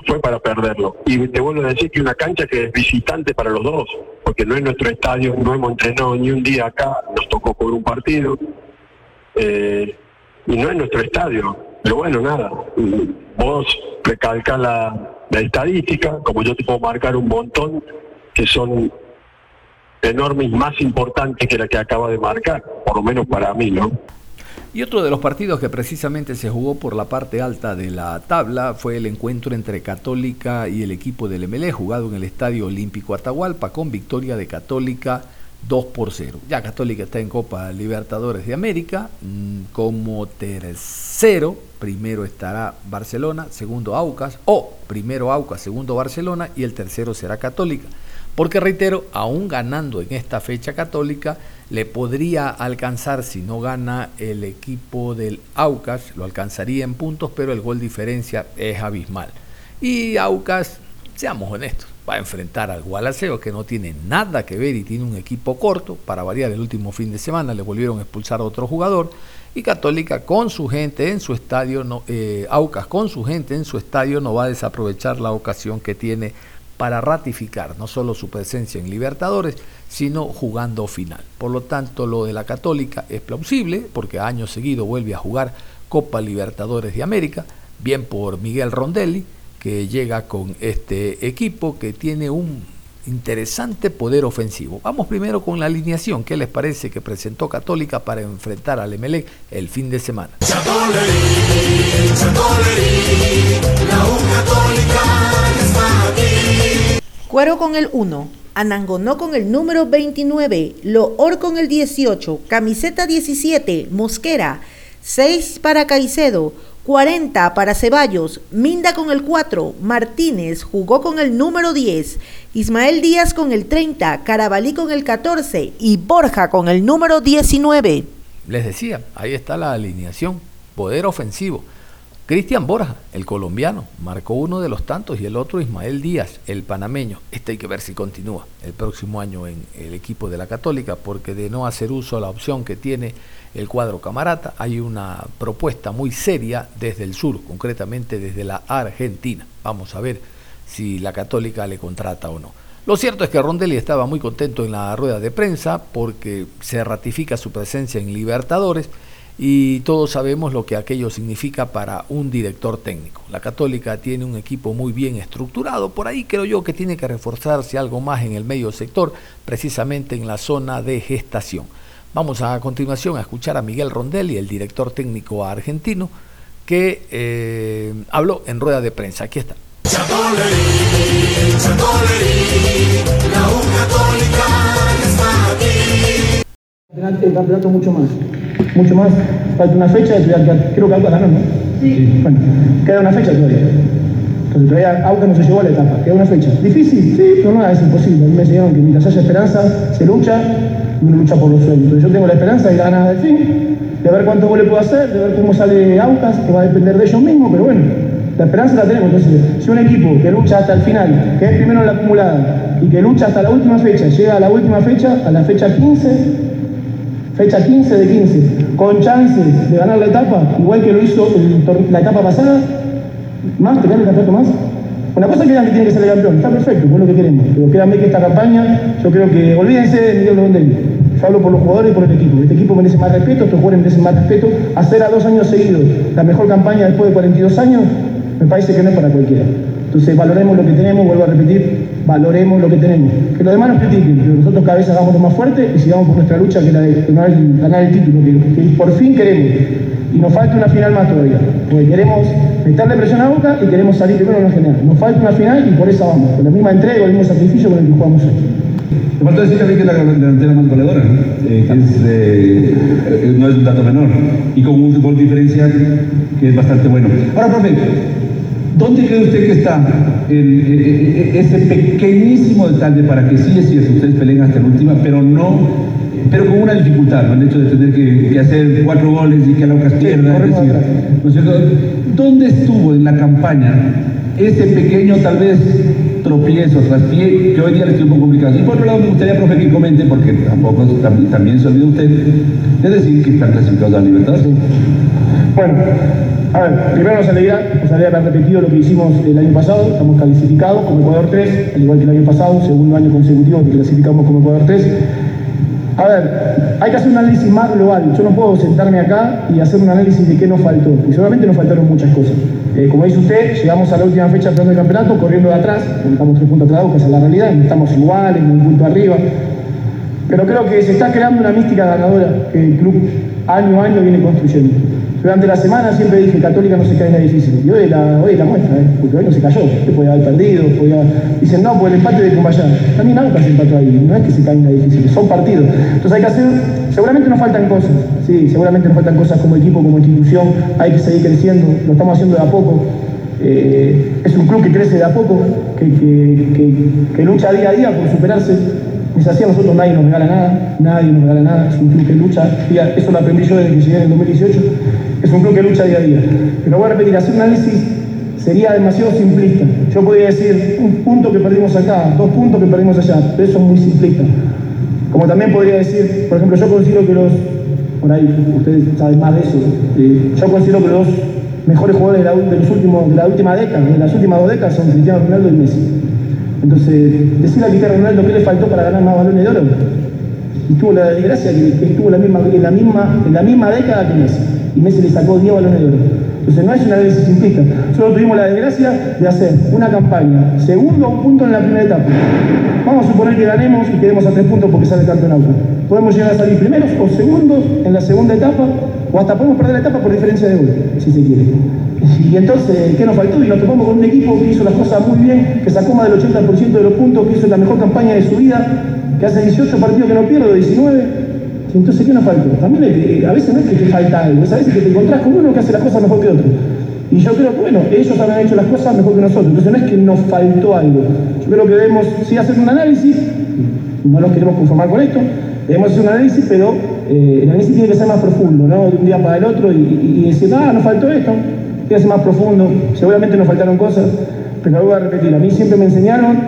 fue para perderlo. Y te vuelvo a decir que una cancha que es visitante para los dos, porque no es nuestro estadio, no hemos entrenado ni un día acá, nos tocó por un partido, eh, y no es nuestro estadio pero bueno, nada, vos recalcas la, estadística, como yo te puedo marcar un montón que son enormes, más importantes que la que acaba de marcar, por lo menos para mí, ¿no? Y otro de los partidos que precisamente se jugó por la parte alta de la tabla fue el encuentro entre Católica y el equipo del MLE, jugado en el Estadio Olímpico Atahualpa, con victoria de Católica 2 por 0. Ya Católica está en Copa Libertadores de América mm, como tercero. Primero estará Barcelona, segundo Aucas, o primero Aucas, segundo Barcelona y el tercero será Católica. Porque reitero, aún ganando en esta fecha Católica, le podría alcanzar, si no gana el equipo del Aucas, lo alcanzaría en puntos, pero el gol diferencia es abismal. Y Aucas, seamos honestos, va a enfrentar al Gualaceo, que no tiene nada que ver y tiene un equipo corto. Para variar, el último fin de semana le volvieron a expulsar a otro jugador. Y Católica con su gente en su estadio, eh, Aucas con su gente en su estadio no va a desaprovechar la ocasión que tiene para ratificar no solo su presencia en Libertadores, sino jugando final. Por lo tanto, lo de la Católica es plausible, porque año seguido vuelve a jugar Copa Libertadores de América, bien por Miguel Rondelli, que llega con este equipo que tiene un interesante poder ofensivo. Vamos primero con la alineación. ¿Qué les parece que presentó Católica para enfrentar al Emelec el fin de semana? Cuero con el 1, Anangonó con el número 29, Loor con el 18, Camiseta 17, Mosquera, 6 para Caicedo, 40 para Ceballos, Minda con el 4, Martínez jugó con el número 10, Ismael Díaz con el 30, Carabalí con el 14 y Borja con el número 19. Les decía, ahí está la alineación, poder ofensivo. Cristian Borja, el colombiano, marcó uno de los tantos y el otro Ismael Díaz, el panameño. Este hay que ver si continúa el próximo año en el equipo de la Católica, porque de no hacer uso de la opción que tiene el cuadro camarata, hay una propuesta muy seria desde el sur, concretamente desde la Argentina. Vamos a ver si la católica le contrata o no. Lo cierto es que Rondelli estaba muy contento en la rueda de prensa porque se ratifica su presencia en Libertadores y todos sabemos lo que aquello significa para un director técnico. La Católica tiene un equipo muy bien estructurado, por ahí creo yo que tiene que reforzarse algo más en el medio sector, precisamente en la zona de gestación. Vamos a continuación a escuchar a Miguel Rondelli, el director técnico argentino, que eh, habló en rueda de prensa. Aquí está. Campeonato mucho más, mucho más. Falta una fecha, creo que Aucas ganó, ¿no? Sí. Bueno, queda una fecha todavía. Entonces todavía Aucas no se llevó a la etapa, queda una fecha. ¿Difícil? Sí, pero no, es imposible. A mí me enseñaron que mientras haya esperanza, se lucha y uno lucha por los sueños. Entonces yo tengo la esperanza de ganar de fin, de ver cuántos goles puedo hacer, de ver cómo sale Aucas, que va a depender de ellos mismos, pero bueno, la esperanza la tenemos. Entonces, si un equipo que lucha hasta el final, que es primero en la acumulada, y que lucha hasta la última fecha, llega a la última fecha, a la fecha 15, fecha 15 de 15, con chances de ganar la etapa, igual que lo hizo la etapa pasada, más, tener el campeonato más. Una cosa que que tiene que ser el campeón, está perfecto, es lo que queremos. Pero créanme que esta campaña, yo creo que, olvídense de Miguel Rondelli. Yo hablo por los jugadores y por el equipo. Este equipo merece más respeto, estos jugadores merecen más respeto. Hacer a dos años seguidos la mejor campaña después de 42 años, me parece que no es para cualquiera. Entonces valoremos lo que tenemos, vuelvo a repetir, valoremos lo que tenemos. Que los demás nos critiquen, pero nosotros cada vez hagamos lo más fuerte y sigamos por nuestra lucha, que es la de ganar el, título, que, por fin queremos. Y nos falta una final más todavía, porque queremos meterle presión a Boca y queremos salir primero en la general. Nos falta una final y por esa vamos, con la misma entrega y el mismo sacrificio con el que jugamos hoy. Me falta decir también que la delantera más goleadora, eh, eh, eh, no es un dato menor, y con un gol diferencial que es bastante bueno. Ahora, profe, ¿Dónde cree usted que está ese pequeñísimo detalle para que sí es cierto, ustedes peleen hasta la última, pero no, pero con una dificultad, ¿no? el hecho de tener que, hacer cuatro goles y que la pierda, es decir, ¿no es cierto? ¿Dónde estuvo en la campaña ese pequeño tal vez tropiezo, traspié, que hoy día le estoy un poco complicado? Y por otro lado me gustaría, profe, que comente, porque tampoco también, se olvida usted, de decir que están clasificados a la libertad. Bueno, a ver, primero nos alegra, nos alegra haber repetido lo que hicimos el año pasado, estamos calificados como Ecuador 3, al igual que el año pasado, segundo año consecutivo que clasificamos como Ecuador 3. A ver, hay que hacer un análisis más global. Yo no puedo sentarme acá y hacer un análisis de qué nos faltó. Y seguramente nos faltaron muchas cosas. Eh, como dice usted, llegamos a la última fecha del campeonato corriendo de atrás, estamos tres puntos atrás, que es la realidad, estamos iguales, un punto arriba. Pero creo que se está creando una mística ganadora que el club año a año viene construyendo. Durante la semana siempre dije, Católica no se cae en la difícil. Y hoy la, hoy la muestra, ¿eh? porque hoy no se cayó. Usted podía haber perdido, podía... Dicen, no, por el empate de Cumbayá. También Aucas se empató ahí, no es que se cae en la difícil, son partidos. Entonces hay que hacer, seguramente nos faltan cosas, sí, seguramente nos faltan cosas como equipo, como institución, hay que seguir creciendo, lo estamos haciendo de a poco. Eh, es un club que crece de a poco, que, que, que lucha día a día por superarse es así, a nosotros nadie nos regala nada, nadie nos regala nada, es un club que lucha, eso lo aprendí yo desde que llegué en el 2018, es un club que lucha día a día. Pero voy a repetir, hacer un análisis sería demasiado simplista. Yo podría decir un punto que perdimos acá, dos puntos que perdimos allá, pero eso es muy simplista. Como también podría decir, por ejemplo, yo considero que los, por ahí ustedes saben más de eso, eh, yo considero que los mejores jugadores de la, últimos, de la última década, de las últimas dos décadas son Cristiano Ronaldo y Messi. Entonces, decirle a Cristiano Ronaldo qué le faltó para ganar más balones de oro. Y tuvo la desgracia que, estuvo la misma, en, la misma, en la misma década que Messi. Y Messi le sacó 10 balones de oro. Entonces no es una análisis simplista. Solo tuvimos la desgracia de hacer una campaña, segundo un punto en la primera etapa. Vamos a suponer que ganemos y quedemos a tres puntos porque sale campeonato. Podemos llegar a salir primeros o segundos en la segunda etapa, o hasta podemos perder la etapa por diferencia de gol, si se quiere. Y entonces, ¿qué nos faltó? Y nos topamos con un equipo que hizo las cosas muy bien, que sacó más del 80% de los puntos, que hizo la mejor campaña de su vida, que hace 18 partidos que no pierde, 19. Entonces, ¿qué nos faltó? También a veces no es que te falta algo, es a veces que te encontrás con uno que hace las cosas mejor que otro. Y yo creo que, bueno, ellos han hecho las cosas mejor que nosotros. Entonces, no es que nos faltó algo. Yo creo que debemos, sí, hacer un análisis, no nos queremos conformar con esto, debemos hacer un análisis, pero eh, el análisis tiene que ser más profundo, ¿no? De un día para el otro y, decir, ah, nos faltó esto que ser más profundo, seguramente nos faltaron cosas, pero lo voy a repetir, a mí siempre me enseñaron,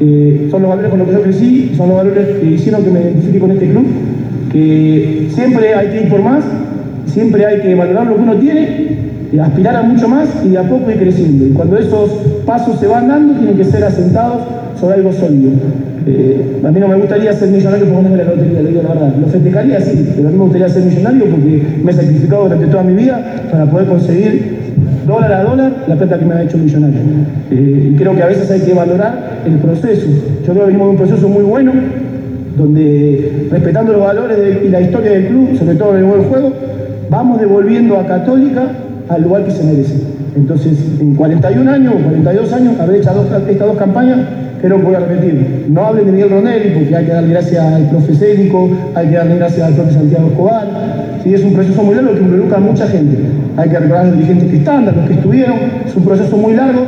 eh, son los valores con los que yo crecí, son los valores que hicieron que me identifique con este club, que siempre hay que ir por más, siempre hay que valorar lo que uno tiene, aspirar a mucho más y de a poco ir creciendo. Y cuando esos pasos se van dando, tienen que ser asentados sobre algo sólido. Eh, a mí no me gustaría ser millonario no me la lotería, le digo la verdad. Lo festejaría sí, pero a mí me gustaría ser millonario porque me he sacrificado durante toda mi vida para poder conseguir dólar a dólar la plata que me ha hecho millonario. Eh, y creo que a veces hay que valorar el proceso. Yo creo que venimos de un proceso muy bueno, donde respetando los valores y la historia del club, sobre todo en el buen juego, vamos devolviendo a Católica al lugar que se merece. Entonces, en 41 años o 42 años, haber hecho estas dos campañas, que voy a repetir. No hablen de Miguel Ronelli porque hay que darle gracias al profe Cédico, hay que darle gracias al profe Santiago Escobar. Sí, es un proceso muy largo que involucra a mucha gente. Hay que recordar a los dirigentes que están, a los que estuvieron. Es un proceso muy largo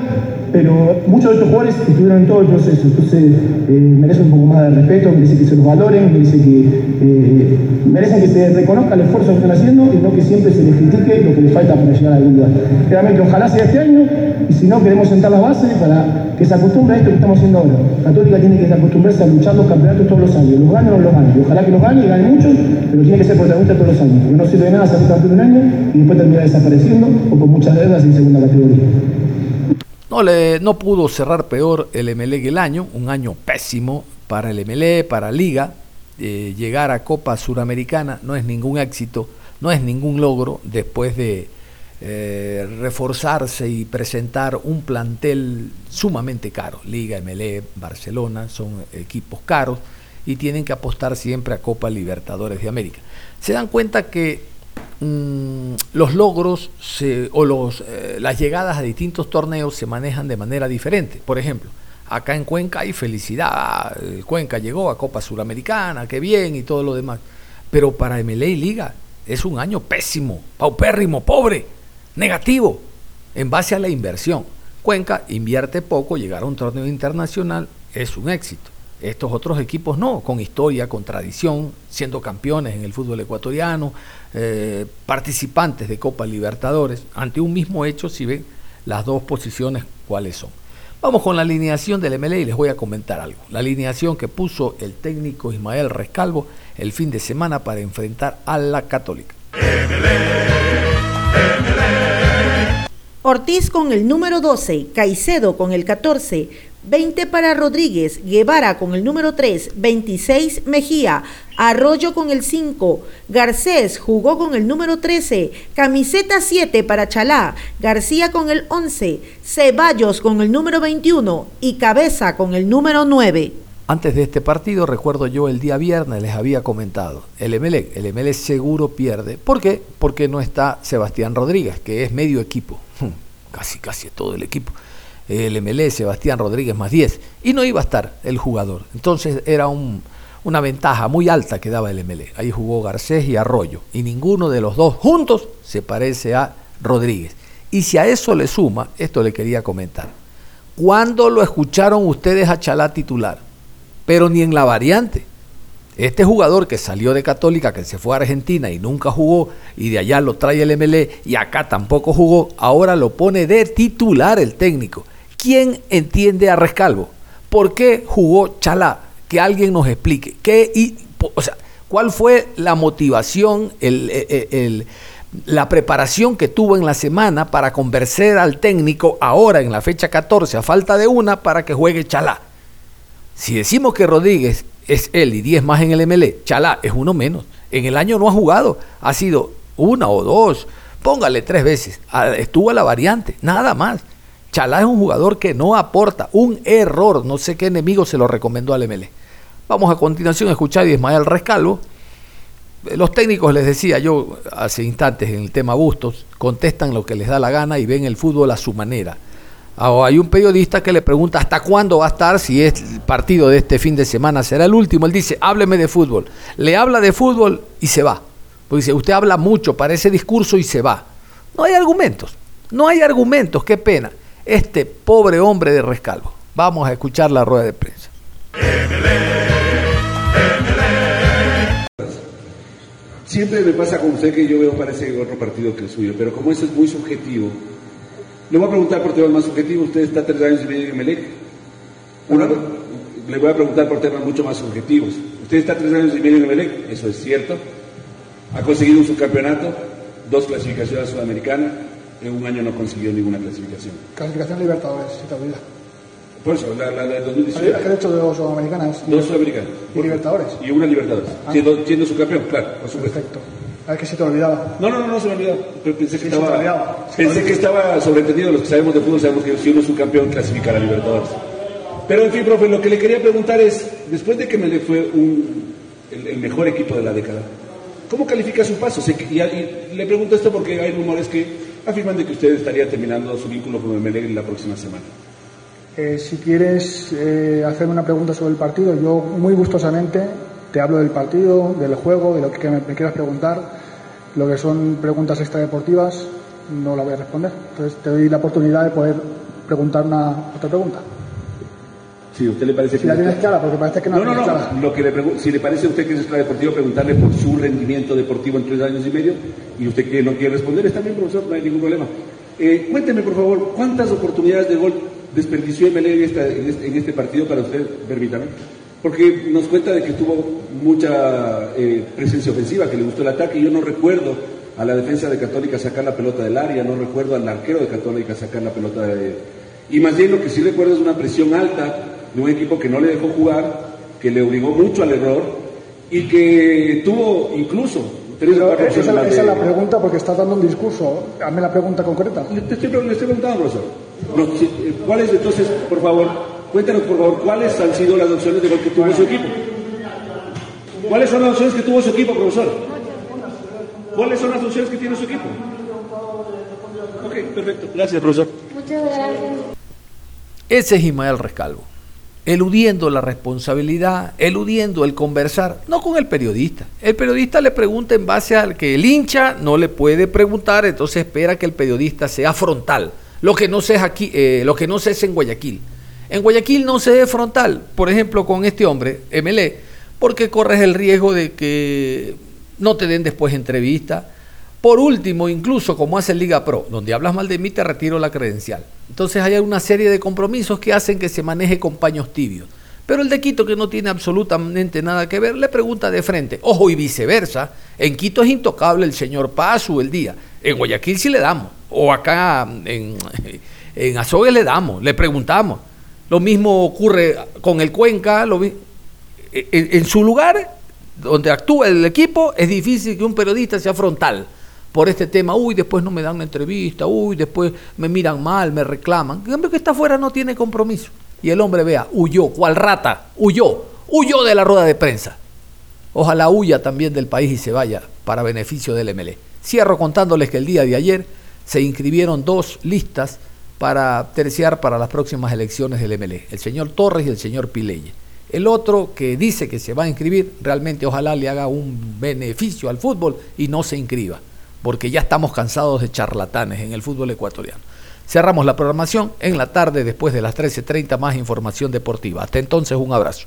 pero muchos de estos jugadores estuvieron en todo el proceso, entonces eh, merecen un poco más de respeto, merecen que se los valoren, merecen que, eh, merecen que se reconozca el esfuerzo que están haciendo y no que siempre se les critique lo que les falta para llegar a algún lugar. Realmente ojalá sea este año y si no queremos sentar las bases para que se acostumbre a esto que estamos haciendo ahora. Católica tiene que acostumbrarse a luchar los campeonatos todos los años, los gane o no los gane. Ojalá que los gane y gane mucho, pero tiene que ser protagonista todos los años, porque no sirve de nada ser campeón un año y después terminar desapareciendo o con muchas deudas en segunda categoría. No, le, no pudo cerrar peor el MLE el año, un año pésimo para el MLE, para Liga. Eh, llegar a Copa Suramericana no es ningún éxito, no es ningún logro después de eh, reforzarse y presentar un plantel sumamente caro. Liga, MLE, Barcelona son equipos caros y tienen que apostar siempre a Copa Libertadores de América. Se dan cuenta que Mm, los logros o eh, las llegadas a distintos torneos se manejan de manera diferente. Por ejemplo, acá en Cuenca hay felicidad, Cuenca llegó a Copa Suramericana, qué bien y todo lo demás. Pero para MLA Liga es un año pésimo, paupérrimo, pobre, negativo, en base a la inversión. Cuenca invierte poco, llegar a un torneo internacional es un éxito. Estos otros equipos no, con historia, con tradición, siendo campeones en el fútbol ecuatoriano, eh, participantes de Copa Libertadores, ante un mismo hecho, si ven las dos posiciones cuáles son. Vamos con la alineación del MLE y les voy a comentar algo. La alineación que puso el técnico Ismael Rescalvo el fin de semana para enfrentar a la Católica. Ortiz con el número 12, Caicedo con el 14, 20 para Rodríguez, Guevara con el número 3, 26 Mejía, Arroyo con el 5, Garcés jugó con el número 13, camiseta 7 para Chalá, García con el 11, Ceballos con el número 21 y Cabeza con el número 9. Antes de este partido, recuerdo yo el día viernes les había comentado, el MLE, el MLE seguro pierde. ¿Por qué? Porque no está Sebastián Rodríguez, que es medio equipo, <laughs> casi casi todo el equipo el MLE, Sebastián Rodríguez más 10, y no iba a estar el jugador. Entonces era una ventaja muy alta que daba el MLE. Ahí jugó Garcés y Arroyo, y ninguno de los dos juntos se parece a Rodríguez. Y si a eso le suma, esto le quería comentar. ¿Cuándo lo escucharon ustedes a Chalá titular? Pero ni en la variante. Este jugador que salió de Católica, que se fue a Argentina y nunca jugó, y de allá lo trae el MLE y acá tampoco jugó, ahora lo pone de titular el técnico. ¿Quién entiende a Rescalvo? ¿Por qué jugó Chalá? Que alguien nos explique. ¿Qué, y, o sea, ¿Cuál fue la motivación, la preparación que tuvo en la semana para convencer al técnico ahora en la fecha 14, a falta de una, para que juegue Chalá? Si decimos que Rodríguez es él y 10 más en el MLE, Chalá es uno menos. En el año no ha jugado, ha sido una o dos, póngale tres veces. Ah, estuvo a la variante, nada más. Chalá es un jugador que no aporta, un error. No sé qué enemigo se lo recomendó al ML. Vamos a continuación a escuchar a Ismael Rescalvo. Los técnicos, les decía yo hace instantes en el tema Bustos, contestan lo que les da la gana y ven el fútbol a su manera. Ah, hay un periodista que le pregunta hasta cuándo va a estar, si es el partido de este fin de semana será el último. Él dice, hábleme de fútbol. Le habla de fútbol y se va. Pues dice, usted habla mucho para ese discurso y se va. No hay argumentos, no hay argumentos, qué pena este pobre hombre de Rescalvo. Vamos a escuchar la rueda de prensa. Siempre me pasa con usted que yo veo parece otro partido que el suyo, pero como eso es muy subjetivo, le voy a preguntar por temas más subjetivos. Usted está tres años y medio en Melec. le voy a preguntar por temas mucho más subjetivos. Usted está tres años y medio en Melec, eso es cierto. Ha conseguido un subcampeonato, dos clasificaciones sudamericanas, en un año no consiguió ninguna clasificación. Clasificación Libertadores, si te olvidas. Por eso, la, la, de 2019. ¿Qué ha hecho dos sudamericanas? Dos sudamericanas. ¿Y Libertadores? Y una Libertadores. Ah. Siendo, siendo su campeón, claro, por supuesto. Perfecto. A ver que se te olvidaba. No, no, no, no se me olvidaba. Pensé que estaba. Pensé que estaba sobreentendido. Los que sabemos de fútbol sabemos que si uno es un campeón, clasifica a la Libertadores. Pero en fin, profe, lo que le quería preguntar es: después de que me le fue un, el, el mejor equipo de la década, ¿cómo califica su paso? y, y le pregunto esto porque hay rumores que afirman de que usted estaría terminando su vínculo con Emelec la próxima semana. Eh, si quieres eh, hacerme una pregunta sobre el partido, yo muy gustosamente te hablo del partido, del juego, de lo que me, me quieras preguntar. Lo que son preguntas extradeportivas no la voy a responder. Entonces te doy la oportunidad de poder preguntar una otra pregunta. Si a usted le parece Si la tienes clara, porque parece que no. Lo que le si le parece a usted que es extradeportivo, preguntarle por su rendimiento deportivo en tres años y medio y usted que no quiere responder, está bien, profesor, no hay ningún problema. Eh, cuénteme, por favor, ¿cuántas oportunidades de gol desperdició Emelec en, esta- en este, en este partido para usted? Permítame. Porque nos cuenta de que tuvo mucha eh, presencia ofensiva, que le gustó el ataque, y yo no recuerdo a la defensa de Católica sacar la pelota del área, no recuerdo al arquero de Católica sacar la pelota de... Y más bien lo que sí recuerdo es una presión alta de un equipo que no le dejó jugar, que le obligó mucho al error y que tuvo incluso tres o cuatro Esa, esa es de- la pregunta porque estás dando un discurso. Hazme la pregunta concreta. Le estoy, le estoy preguntando, profesor. No, si- eh, ¿Cuáles entonces, por favor, cuéntanos por favor, cuáles han sido las opciones de gol que tuvo su equipo? ¿Cuáles son las opciones que tuvo su equipo, profesor? ¿Cuáles son las opciones que tiene su equipo? Ok, perfecto. Gracias, profesor. Muchas gracias. Ese es Ismael Rescalvo, eludiendo la responsabilidad, eludiendo el conversar, no con el periodista. El periodista le pregunta en base al que el hincha no le puede preguntar, entonces espera que el periodista sea frontal. Lo que no se es aquí, eh, lo que no se es en Guayaquil. En Guayaquil no se es frontal, por ejemplo, con este hombre, MLE, porque corres el riesgo de que no te den después entrevista. Por último, incluso como hace Liga Pro, donde hablas mal de mí, te retiro la credencial. Entonces hay una serie de compromisos que hacen que se maneje con paños tibios. Pero el de Quito, que no tiene absolutamente nada que ver, le pregunta de frente. Ojo, y viceversa. En Quito es intocable el señor Pazu el día. En Guayaquil sí le damos. O acá en, en Azogue le damos, le preguntamos. Lo mismo ocurre con el Cuenca. Mi- en, en su lugar, donde actúa el equipo, es difícil que un periodista sea frontal por este tema. Uy, después no me dan una entrevista. Uy, después me miran mal, me reclaman. En cambio que está afuera no tiene compromiso. Y el hombre vea, huyó, cual rata, huyó, huyó de la rueda de prensa. Ojalá huya también del país y se vaya para beneficio del MLE. Cierro contándoles que el día de ayer se inscribieron dos listas para terciar para las próximas elecciones del MLE, el señor Torres y el señor Pileye. El otro que dice que se va a inscribir, realmente ojalá le haga un beneficio al fútbol y no se inscriba, porque ya estamos cansados de charlatanes en el fútbol ecuatoriano. Cerramos la programación en la tarde después de las 13.30 más información deportiva. Hasta entonces un abrazo.